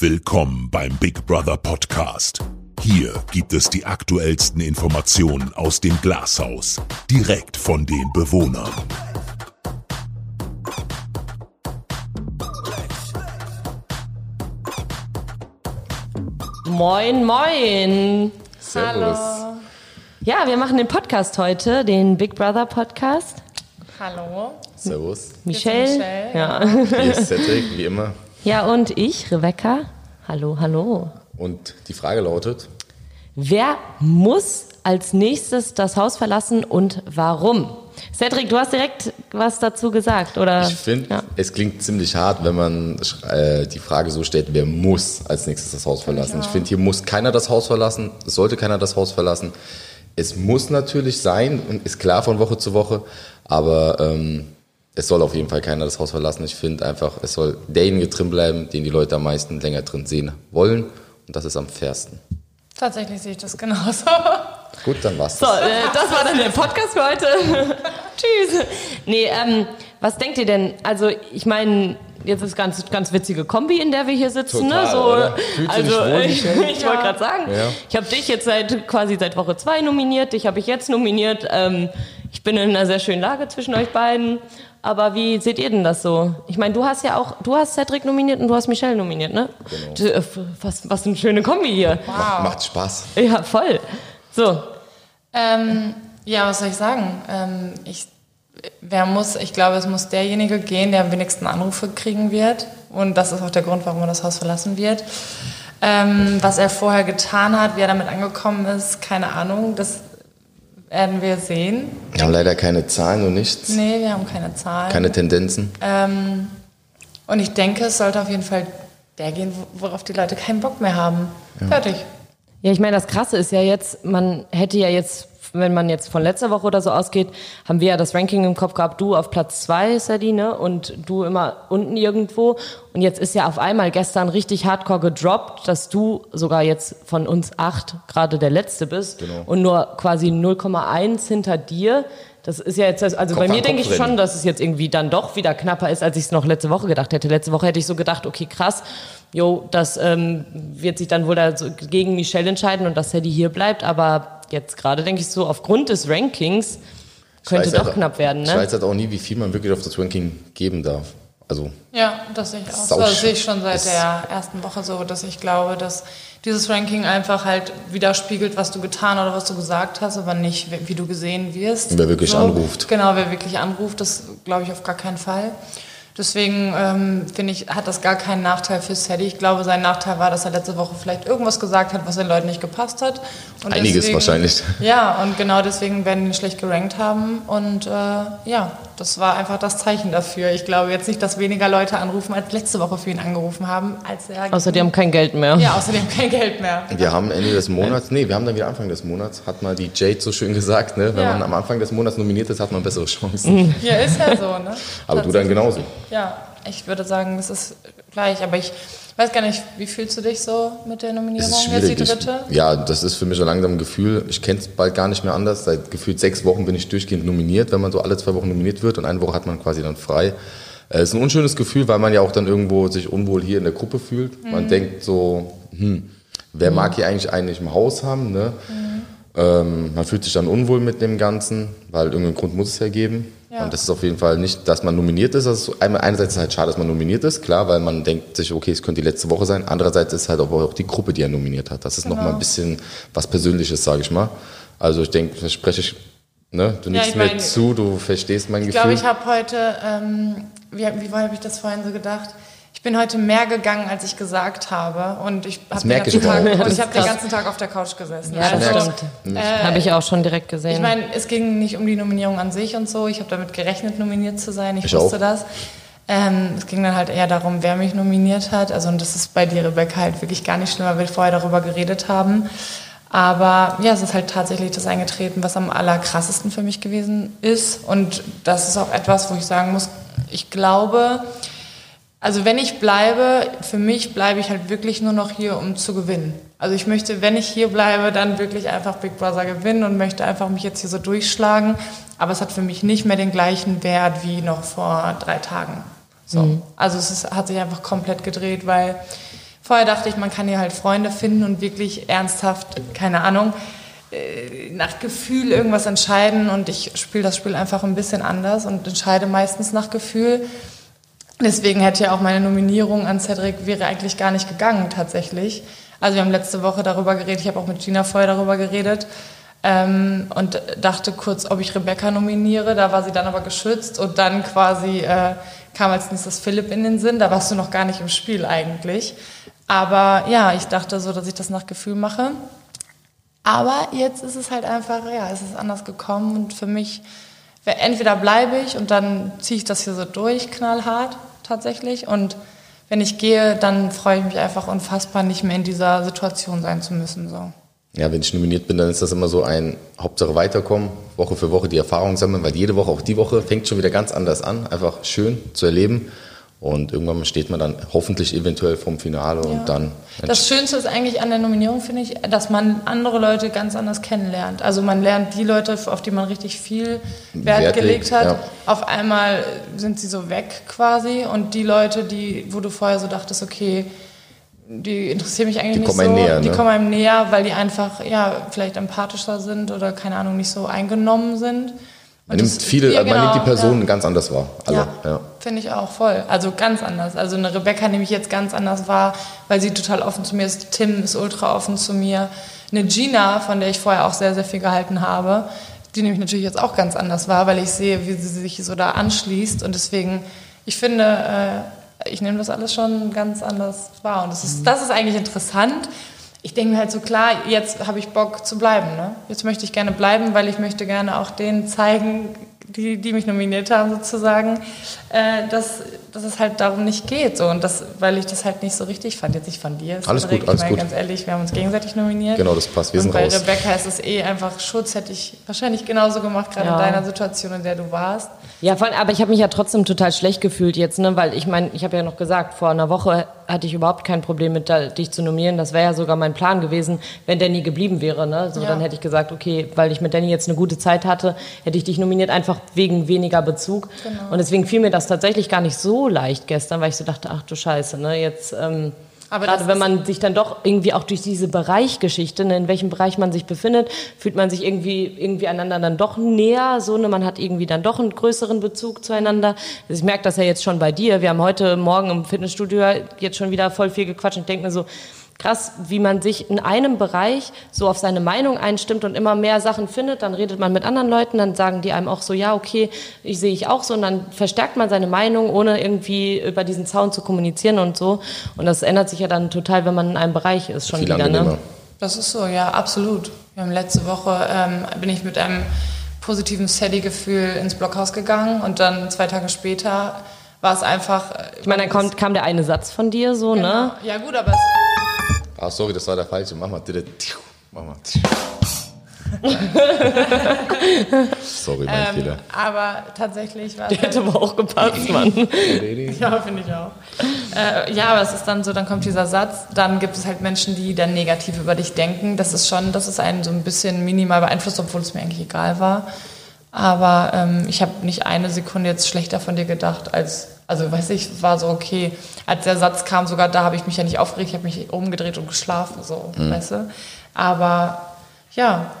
Willkommen beim Big Brother Podcast. Hier gibt es die aktuellsten Informationen aus dem Glashaus, direkt von den Bewohnern. Moin, moin. Servus. Ja, wir machen den Podcast heute, den Big Brother Podcast. Hallo. Servus. Michelle. Michelle. Ja. Hier ist Cedric, wie immer. Ja, und ich, Rebecca. Hallo, hallo. Und die Frage lautet, Wer muss als nächstes das Haus verlassen und warum? Cedric, du hast direkt was dazu gesagt, oder? ich finde, Ja. es klingt ziemlich hart, wenn man äh, die Frage so stellt, wer muss als nächstes das Haus verlassen. Ich finde, hier muss keiner das Haus verlassen, es sollte keiner das Haus verlassen. Es muss natürlich sein und ist klar von Woche zu Woche, aber ähm, es soll auf jeden Fall keiner das Haus verlassen. Ich finde einfach, es soll derjenige drin bleiben, den die Leute am meisten länger drin sehen wollen und das ist am fairsten. Tatsächlich sehe ich das genauso. Gut, dann war's. So, das. äh, das war dann der Podcast für heute. Tschüss. Nee, ähm, was denkt ihr denn? Also, ich meine, jetzt ist ganz ganz witzige Kombi, in der wir hier sitzen. Total, ne? so, oder? Also, wohl, ich, ich wollte gerade sagen, Ja. ich habe dich jetzt seit quasi seit Woche zwei nominiert, dich habe ich jetzt nominiert. Ähm, bin in einer sehr schönen Lage zwischen euch beiden. Aber wie seht ihr denn das so? Ich meine, du hast ja auch, du hast Cedric nominiert und du hast Michelle nominiert, ne? Genau. Was, was eine schöne Kombi hier. Macht, macht Spaß. Ja, voll. So, Ähm, ja, was soll ich sagen? Ähm, ich, wer muss, ich glaube, es muss derjenige gehen, der am wenigsten Anrufe kriegen wird. Und das ist auch der Grund, warum er das Haus verlassen wird. Ähm, was er vorher getan hat, wie er damit angekommen ist, keine Ahnung. Das werden wir sehen. Wir haben leider keine Zahlen und nichts, Nee, wir haben keine Zahlen. keine Tendenzen. Ähm, und ich denke, es sollte auf jeden Fall der gehen, wo- worauf die Leute keinen Bock mehr haben. Fertig. Ja, ich meine, das Krasse ist ja jetzt, man hätte ja jetzt, wenn man jetzt von letzter Woche oder so ausgeht, haben wir ja das Ranking im Kopf gehabt, du auf Platz zwei, Sadine, und du immer unten irgendwo. Und jetzt ist ja auf einmal gestern richtig hardcore gedroppt, dass du sogar jetzt von uns acht gerade der Letzte bist Genau. und nur quasi 0,1 hinter dir. Das ist ja jetzt, also Kopf bei mir denke ich schon, dass es jetzt irgendwie dann doch wieder knapper ist, als ich es noch letzte Woche gedacht hätte. Letzte Woche hätte ich so gedacht, okay, krass, jo, das ähm, wird sich dann wohl da so gegen Michelle entscheiden und dass Sadie hier bleibt. Aber jetzt gerade denke ich so, aufgrund des Rankings könnte Ich doch weiß knapp werden, Ich ne? weiß halt auch nie, wie viel man wirklich auf das Ranking geben darf. Also, Ja, das sehe ich auch. So. Das sehe ich schon seit der ersten Woche so, dass ich glaube, dass dieses Ranking einfach halt widerspiegelt, was du getan oder was du gesagt hast, aber nicht, wie du gesehen wirst. Wer wirklich anruft. Genau, wer wirklich anruft, das glaube ich auf gar keinen Fall. Deswegen ähm, finde ich, hat das gar keinen Nachteil für Sadie. Ich glaube, sein Nachteil war, dass er letzte Woche vielleicht irgendwas gesagt hat, was den Leuten nicht gepasst hat. Und Einiges wahrscheinlich. Ja, und genau deswegen werden die ihn schlecht gerankt haben. Und äh, ja, das war einfach das Zeichen dafür. Ich glaube jetzt nicht, dass weniger Leute anrufen, als letzte Woche für ihn angerufen haben, als er. Außer die haben kein Geld mehr. ja, außerdem kein Geld mehr. wir haben Ende des Monats, nee, wir haben dann wieder Anfang des Monats, hat mal die Jade so schön gesagt, ne? wenn Ja. man am Anfang des Monats nominiert ist, hat man bessere Chancen. Ja, ist ja so, ne? Aber du dann genauso. Ja, ich würde sagen, das ist gleich. Aber ich weiß gar nicht, wie fühlst du dich so mit der Nominierung? Es Jetzt die dritte? Ich, ja, das ist für mich so langsam ein Gefühl. Ich kenne es bald gar nicht mehr anders. Seit gefühlt sechs Wochen bin ich durchgehend nominiert, wenn man so alle zwei Wochen nominiert wird und eine Woche hat man quasi dann frei. Äh, Es ist ein unschönes Gefühl, weil man ja auch dann irgendwo sich unwohl hier in der Gruppe fühlt. Mhm. Man denkt so, hm, wer mag hier eigentlich eigentlich im Haus haben? Ne? Mhm. Ähm, man fühlt sich dann unwohl mit dem Ganzen, weil irgendeinen Grund muss es ja geben. Ja. Und das ist auf jeden Fall nicht, dass man nominiert ist. Also einmal- einerseits ist es halt schade, dass man nominiert ist, klar, weil man denkt sich, okay, es könnte die letzte Woche sein. Andererseits ist halt aber auch die Gruppe, die er nominiert hat. Das ist Genau. mal ein bisschen was Persönliches, sage ich mal. Also ich denke, das spreche ich, ne? du nickst ich mir meine, zu, du verstehst mein Ich Gefühl. glaube, ich habe heute, ähm, wie, wie habe ich das vorhin so gedacht? Ich bin heute mehr gegangen, als ich gesagt habe. Und ich habe den, ganzen Tag- und ich hab den ganzen Tag auf der Couch gesessen. Ja, das Also, stimmt. Habe ich auch schon direkt gesehen. Ich meine, es ging nicht um die Nominierung an sich und so. Ich habe damit gerechnet, nominiert zu sein. Ich, Ich wusste auch. das. Ähm, es ging dann halt eher darum, wer mich nominiert hat. Also und das ist bei dir, Rebecca, halt wirklich gar nicht schlimm, weil wir vorher darüber geredet haben. Aber ja, es ist halt tatsächlich das eingetreten, was am allerkrassesten für mich gewesen ist. Und das ist auch etwas, wo ich sagen muss, ich glaube, also wenn ich bleibe, für mich bleibe ich halt wirklich nur noch hier, um zu gewinnen. Also ich möchte, wenn ich hier bleibe, dann wirklich einfach Big Brother gewinnen und möchte einfach mich jetzt hier so durchschlagen. Aber es hat für mich nicht mehr den gleichen Wert wie noch vor drei Tagen. So. Also es ist, hat sich einfach komplett gedreht, weil Vorher dachte ich, man kann hier halt Freunde finden und wirklich ernsthaft, keine Ahnung, äh, nach Gefühl irgendwas entscheiden und ich spiele das Spiel einfach ein bisschen anders und entscheide meistens nach Gefühl. Deswegen hätte ja auch meine Nominierung an Cedric wäre eigentlich gar nicht gegangen tatsächlich. Also wir haben letzte Woche darüber geredet, ich habe auch mit Gina vorher darüber geredet ähm, und dachte kurz, ob ich Rebecca nominiere. Da war sie dann aber geschützt und dann quasi äh, kam als nächstes Philipp in den Sinn. Da warst du noch gar nicht im Spiel eigentlich. Aber ja, ich dachte so, dass ich das nach Gefühl mache. Aber jetzt ist es halt einfach, ja, es ist anders gekommen und für mich, entweder bleibe ich und dann ziehe ich das hier so durch, knallhart tatsächlich. Und wenn ich gehe, dann freue ich mich einfach unfassbar, nicht mehr in dieser Situation sein zu müssen. So. Ja, wenn ich nominiert bin, dann ist das immer so ein Hauptsache weiterkommen, Woche für Woche die Erfahrung sammeln, weil jede Woche, auch die Woche, fängt schon wieder ganz anders an. Einfach schön zu erleben. Und irgendwann steht man dann hoffentlich eventuell vom Finale ja. und dann. Das Schönste ist eigentlich an der Nominierung, finde ich, dass man andere Leute ganz anders kennenlernt. Also man lernt die Leute, auf die man richtig viel Wert, Wert gelegt hat. Ja. Auf einmal sind sie so weg quasi. Und die Leute, die, wo du vorher so dachtest, okay, die interessieren mich eigentlich die nicht so. Näher, die ne? kommen einem näher, weil die einfach ja vielleicht empathischer sind oder keine Ahnung nicht so eingenommen sind. Man nimmt viele, ja, genau, man nimmt die Personen ja. ganz anders wahr. Alle. Ja, ja. finde ich auch voll. Also ganz anders. Also eine Rebecca nehme ich jetzt ganz anders wahr, weil sie total offen zu mir ist. Tim ist ultra offen zu mir. Eine Gina, von der ich vorher auch sehr, sehr viel gehalten habe, die nehme ich natürlich jetzt auch ganz anders wahr, weil ich sehe, wie sie sich so da anschließt. Und deswegen, ich finde, äh, ich nehme das alles schon ganz anders wahr. Und das ist, das ist eigentlich interessant, ich denke mir halt so, klar, jetzt habe ich Bock zu bleiben. Ne? Jetzt möchte ich gerne bleiben, weil ich möchte gerne auch denen zeigen, die, die mich nominiert haben sozusagen, äh, dass, dass es halt darum nicht geht. So. Und das, weil ich das halt nicht so richtig fand. Jetzt nicht von dir. Alles gut, alles ich meine, gut. Ganz ehrlich, wir haben uns gegenseitig nominiert. Genau, das passt. Wir und sind bei raus. Rebecca ist es eh einfach Schutz, hätte ich wahrscheinlich genauso gemacht, gerade ja. in deiner Situation, in der du warst. Ja, voll, aber ich habe mich ja trotzdem total schlecht gefühlt jetzt, ne? weil ich meine, ich habe ja noch gesagt, vor einer Woche hatte ich überhaupt kein Problem mit da, dich zu nominieren. Das wäre ja sogar mein Plan gewesen, wenn Danny geblieben wäre. Ne? So, ja. Dann hätte ich gesagt, okay, weil ich mit Danny jetzt eine gute Zeit hatte, hätte ich dich nominiert, einfach wegen weniger Bezug. Genau. Und deswegen fiel mir das tatsächlich gar nicht so leicht gestern, weil ich so dachte, ach du Scheiße, ne? jetzt... Ähm, aber Gerade wenn man sich dann doch irgendwie auch durch diese Bereichgeschichte, ne, in welchem Bereich man sich befindet, fühlt man sich irgendwie, irgendwie einander dann doch näher, so, ne, man hat irgendwie dann doch einen größeren Bezug zueinander. Also ich merke das ja jetzt schon bei dir. Wir haben heute Morgen im Fitnessstudio jetzt schon wieder voll viel gequatscht und denke mir so, krass, wie man sich in einem Bereich so auf seine Meinung einstimmt und immer mehr Sachen findet. Dann redet man mit anderen Leuten, dann sagen die einem auch so, ja, okay, ich sehe ich auch so. Und dann verstärkt man seine Meinung, ohne irgendwie über diesen Zaun zu kommunizieren und so. Und das ändert sich ja dann total, wenn man in einem Bereich ist, schon Viel wieder. Ne? Das ist so, ja, absolut. Wir haben letzte Woche, ähm, bin ich mit einem positiven Steady-Gefühl ins Blockhaus gegangen und dann zwei Tage später war es einfach. Äh, ich meine, dann kommt, kam der eine Satz von dir so, ne? genau. ne? Ja, gut, aber es Ach, sorry, das war der falsche. Mach mal. Mach mal. Sorry, mein ähm, Fehler. Aber tatsächlich war Der hätte aber auch gepasst, Mann. ja, finde ich auch. Äh, ja, aber es ist dann so, dann kommt dieser Satz, dann gibt es halt Menschen, die dann negativ über dich denken. Das ist schon, das ist einen so ein bisschen minimal beeinflusst, obwohl es mir eigentlich egal war. Aber ähm, ich habe nicht eine Sekunde jetzt schlechter von dir gedacht als also weiß ich, war so okay. Als der Satz kam, sogar da habe ich mich ja nicht aufgeregt, ich habe mich umgedreht und geschlafen, so, mhm. weißt du. Aber ja,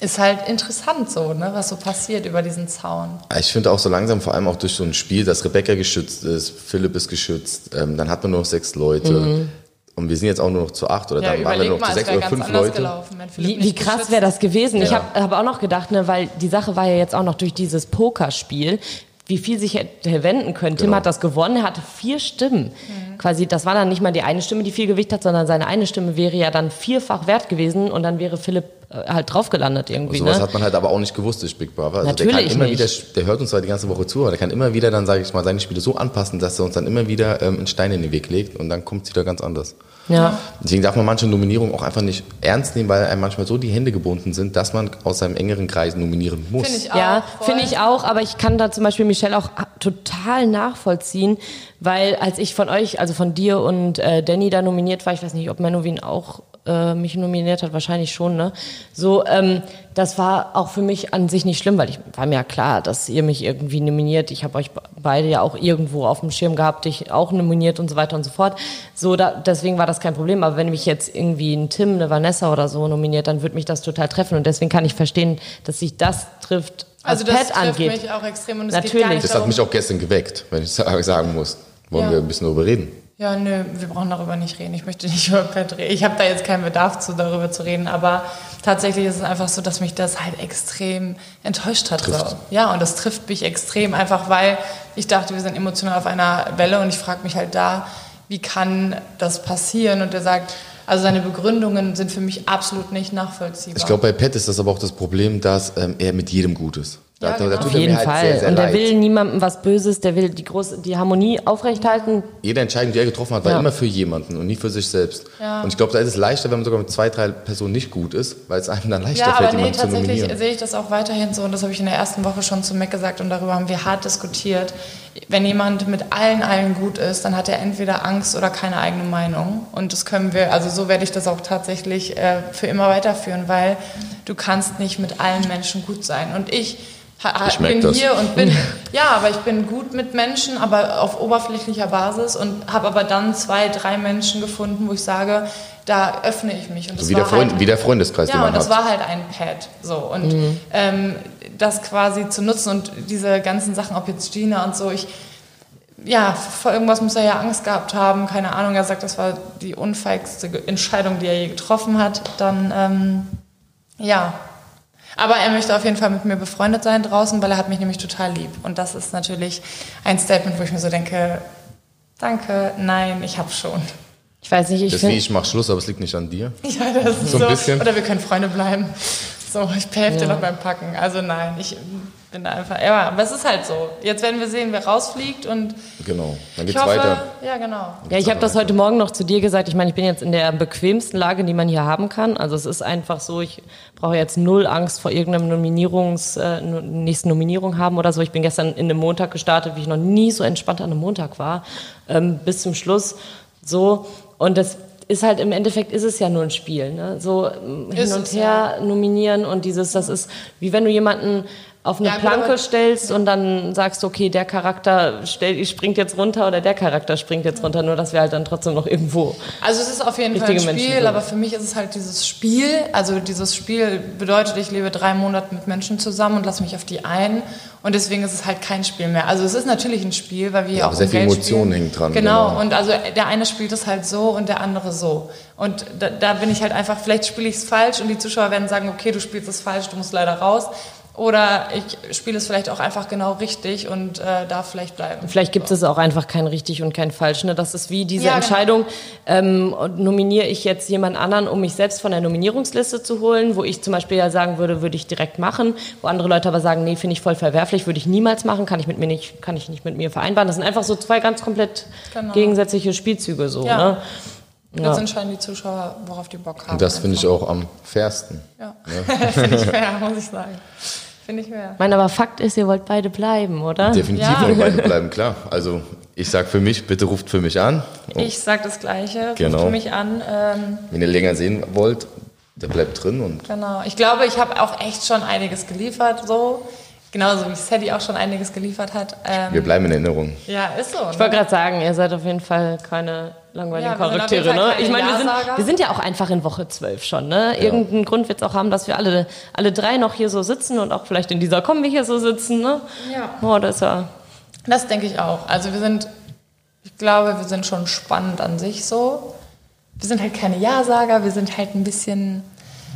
ist halt interessant so, ne, was so passiert über diesen Zaun. Ich finde auch so langsam, vor allem auch durch so ein Spiel, dass Rebecca geschützt ist, Philipp ist geschützt, ähm, dann hat man nur noch sechs Leute. Mhm. Und wir sind jetzt auch nur noch zu acht oder ja, dann waren wir nur noch zu sechs oder fünf Leute. Wie, wie, krass wäre das gewesen? Ja. Ich habe hab auch noch gedacht, ne, weil die Sache war ja jetzt auch noch durch dieses Pokerspiel wie viel sich hätte wenden können. Genau. Tim hat das gewonnen, er hatte vier Stimmen. Mhm. Quasi, das war dann nicht mal die eine Stimme, die viel Gewicht hat, sondern seine eine Stimme wäre ja dann vierfach wert gewesen und dann wäre Philipp äh, halt drauf gelandet irgendwie. Und sowas ne? hat man halt aber auch nicht gewusst durch Big Brother. Also Natürlich der kann immer nicht. wieder, der hört uns zwar die ganze Woche zu, aber der kann immer wieder dann, sage ich mal, seine Spiele so anpassen, dass er uns dann immer wieder ähm, einen Stein in den Weg legt und dann kommt es wieder ganz anders. Ja. Deswegen darf man manche Nominierungen auch einfach nicht ernst nehmen, weil einem manchmal so die Hände gebunden sind, dass man aus seinem engeren Kreis nominieren muss. Finde ich auch. Ja, finde ich auch, aber ich kann da zum Beispiel Michelle auch total nachvollziehen, weil als ich von euch, als also von dir und äh, Danny da nominiert war. Ich weiß nicht, ob Menowin auch äh, mich nominiert hat, wahrscheinlich schon, ne? So, ähm, das war auch für mich an sich nicht schlimm, weil ich war mir ja klar, dass ihr mich irgendwie nominiert. Ich habe euch beide ja auch irgendwo auf dem Schirm gehabt, dich auch nominiert und so weiter und so fort. So, da, deswegen war das kein Problem. Aber wenn mich jetzt irgendwie ein Tim, eine Vanessa oder so nominiert, dann würde mich das total treffen. Und deswegen kann ich verstehen, dass sich das trifft, was Also das Pet trifft angeht. mich auch extrem und es Natürlich. geht gar nicht Das hat darum, mich auch gestern geweckt, wenn ich sa- sagen muss. Wollen Ja. wir ein bisschen darüber reden? Ja, nö, wir brauchen darüber nicht reden. Ich möchte nicht über Pet reden. Ich habe da jetzt keinen Bedarf zu, darüber zu reden, aber tatsächlich ist es einfach so, dass mich das halt extrem enttäuscht hat. So. Ja, und das trifft mich extrem, einfach weil ich dachte, wir sind emotional auf einer Welle und ich frage mich halt da, wie kann das passieren? Und er sagt, also seine Begründungen sind für mich absolut nicht nachvollziehbar. Ich glaube, bei Pat ist das aber auch das Problem, dass ähm, er mit jedem gut ist. Da, Ja, da- da genau. tut Auf er jeden mir halt Fall. Sehr, sehr und der leid. will niemandem was Böses, der will die große, die Harmonie aufrechthalten. Jede Entscheidung, die er getroffen hat, war Ja. immer für jemanden und nie für sich selbst. Ja. Und ich glaube, da ist es leichter, wenn man sogar mit zwei, drei Personen nicht gut ist, weil es einem dann leichter Ja, fällt, aber nee, jemanden zu tatsächlich sehe ich das auch weiterhin so und das habe ich in der ersten Woche schon zu Mac gesagt und darüber haben wir hart diskutiert. Wenn jemand mit allen allen gut ist, dann hat er entweder Angst oder keine eigene Meinung und das können wir, also so werde ich das auch tatsächlich äh, für immer weiterführen, weil du kannst nicht mit allen Menschen gut sein und ich Ich bin das. hier und bin, ja, aber ich bin gut mit Menschen, aber auf oberflächlicher Basis und habe aber dann zwei, drei Menschen gefunden, wo ich sage, da öffne ich mich. Und das So wie der, war Freund, halt, wie der Freundeskreis, den ja, man und das war halt ein Pad. So. Und ähm, das quasi zu nutzen und diese ganzen Sachen, ob jetzt Gina und so, ich, ja, vor irgendwas muss er ja Angst gehabt haben, keine Ahnung. Er sagt, das war die unfeigste Entscheidung, die er je getroffen hat. Dann, ähm, ja. Aber er möchte auf jeden Fall mit mir befreundet sein draußen, weil er hat mich nämlich total lieb. Und das ist natürlich ein Statement, wo ich mir so denke, danke, nein, ich hab schon. Ich weiß nicht, ich Deswegen, ich mache Schluss, aber es liegt nicht an dir. Ja, das ist So so. ein bisschen. Oder wir können Freunde bleiben. So, ich helfe dir noch beim Packen. Also nein, ich bin da einfach. Ja, aber es ist halt so. Jetzt werden wir sehen, wer rausfliegt und Genau. Dann ich geht's hoffe, weiter. ja genau. Ja, ich habe das heute Morgen noch zu dir gesagt. Ich meine, ich bin jetzt in der bequemsten Lage, die man hier haben kann. Also es ist einfach so, ich brauche jetzt null Angst vor irgendeinem Nominierungs, äh, nächsten Nominierung haben oder so. Ich bin gestern in einem Montag gestartet, wie ich noch nie so entspannt an einem Montag war, ähm, bis zum Schluss. So und das ist halt im Endeffekt ist es ja nur ein Spiel, ne? So ähm, hin Ist und her nominieren und dieses, das ist wie wenn du jemanden auf eine Ja, Planke stellst und dann sagst, okay, der Charakter stell, springt jetzt runter oder der Charakter springt jetzt runter, nur dass wir halt dann trotzdem noch irgendwo. Also es ist auf jeden Fall ein Spiel, Menschen aber für mich ist es halt dieses Spiel. Also dieses Spiel bedeutet, ich lebe drei Monate mit Menschen zusammen und lasse mich auf die ein. Und deswegen ist es halt kein Spiel mehr. Also es ist natürlich ein Spiel, weil wir Ja, auch sehr um viel Geld Emotion spielen. hängt dran, Genau. genau. Und also der eine spielt es halt so und der andere so. Und da, da bin ich halt einfach, vielleicht spiele ich es falsch und die Zuschauer werden sagen, okay, du spielst es falsch, du musst leider raus. Oder ich spiele es vielleicht auch einfach genau richtig und äh, darf vielleicht bleiben. Vielleicht gibt es auch einfach kein richtig und kein falsch. Ne? Das ist wie diese Ja, genau. Entscheidung, ähm, und nominiere ich jetzt jemand anderen, um mich selbst von der Nominierungsliste zu holen, wo ich zum Beispiel ja sagen würde, würde ich direkt machen, wo andere Leute aber sagen, nee, finde ich voll verwerflich, würde ich niemals machen, kann ich mit mir nicht, kann ich nicht mit mir vereinbaren. Das sind einfach so zwei ganz komplett Genau. gegensätzliche Spielzüge so. Ja. Ne? Jetzt entscheiden die Zuschauer, worauf die Bock haben. Und das finde ich auch am fairsten. Ja, finde ich fair, muss ich sagen. Finde ich. Ich meine, aber Fakt ist, ihr wollt beide bleiben, oder? Definitiv Ja. wollen beide bleiben, klar. Also ich sag für mich, bitte ruft für mich an. Und Ich sage das Gleiche, Genau. ruft mich an. Ähm, wenn ihr länger sehen wollt, der bleibt drin und genau. Ich glaube, ich habe auch echt schon einiges geliefert, so. Genauso wie Sadie auch schon einiges geliefert hat. Ähm, wir bleiben in Erinnerung. ja, ist so. Ich Ne? wollte gerade sagen, ihr seid auf jeden Fall keine langweiligen Ja, wir sind auf Charaktere, ne? Ich meine, wir sind, wir sind ja auch einfach in Woche 12 schon, ne? Irgendeinen Grund wird es auch haben, dass wir alle, alle drei noch hier so sitzen und auch vielleicht in dieser Kombi hier so sitzen, ne? Ja. Oh, das ja. Das denke ich auch. Also wir sind, ich glaube, wir sind schon spannend an sich so. Wir sind halt keine Ja-Sager, wir sind halt ein bisschen,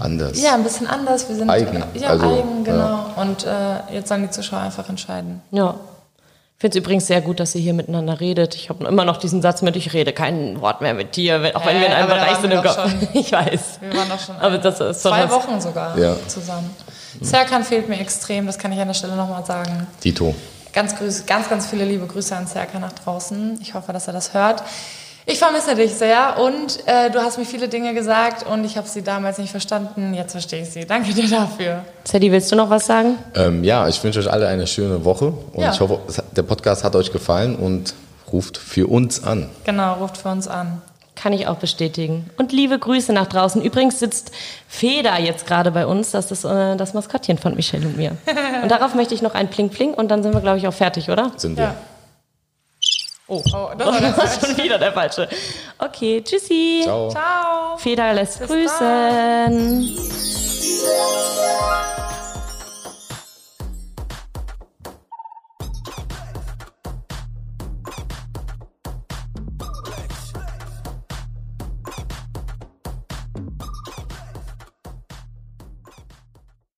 Anders. ja, ein bisschen anders. Wir sind Eigen, Ja, also, eigen, genau. ja. Und äh, jetzt sollen die Zuschauer einfach entscheiden. Ja. Ich finde es übrigens sehr gut, dass ihr hier miteinander redet. Ich habe immer noch diesen Satz mit, ich rede kein Wort mehr mit dir, wenn- auch wenn Äh, wir in einem aber da Bereich sind im Kopf. Ich weiß. Wir waren doch schon Aber das ist zwei Wochen sogar Ja. zusammen. Serkan fehlt mir extrem, das kann ich an der Stelle nochmal sagen. Tito. Ganz, grüß, ganz, ganz viele liebe Grüße an Serkan nach draußen. Ich hoffe, dass er das hört. Ich vermisse dich sehr und äh, du hast mir viele Dinge gesagt und ich habe sie damals nicht verstanden. Jetzt verstehe ich sie. Danke dir dafür. Sadie, willst du noch was sagen? Ähm, ja, ich wünsche euch alle eine schöne Woche und Ja. ich hoffe, der Podcast hat euch gefallen und ruft für uns an. Genau, ruft für uns an. Kann ich auch bestätigen. Und liebe Grüße nach draußen. Übrigens sitzt Feder jetzt gerade bei uns. Das ist äh, das Maskottchen von Michelle und mir. Und darauf möchte ich noch ein Pling Pling und dann sind wir, glaube ich, auch fertig, oder? Sind wir. Ja. Oh, oh das, war das war schon wieder der falsche. Okay, tschüssi. Ciao. Ciao. Feder lässt Bis grüßen. Dann.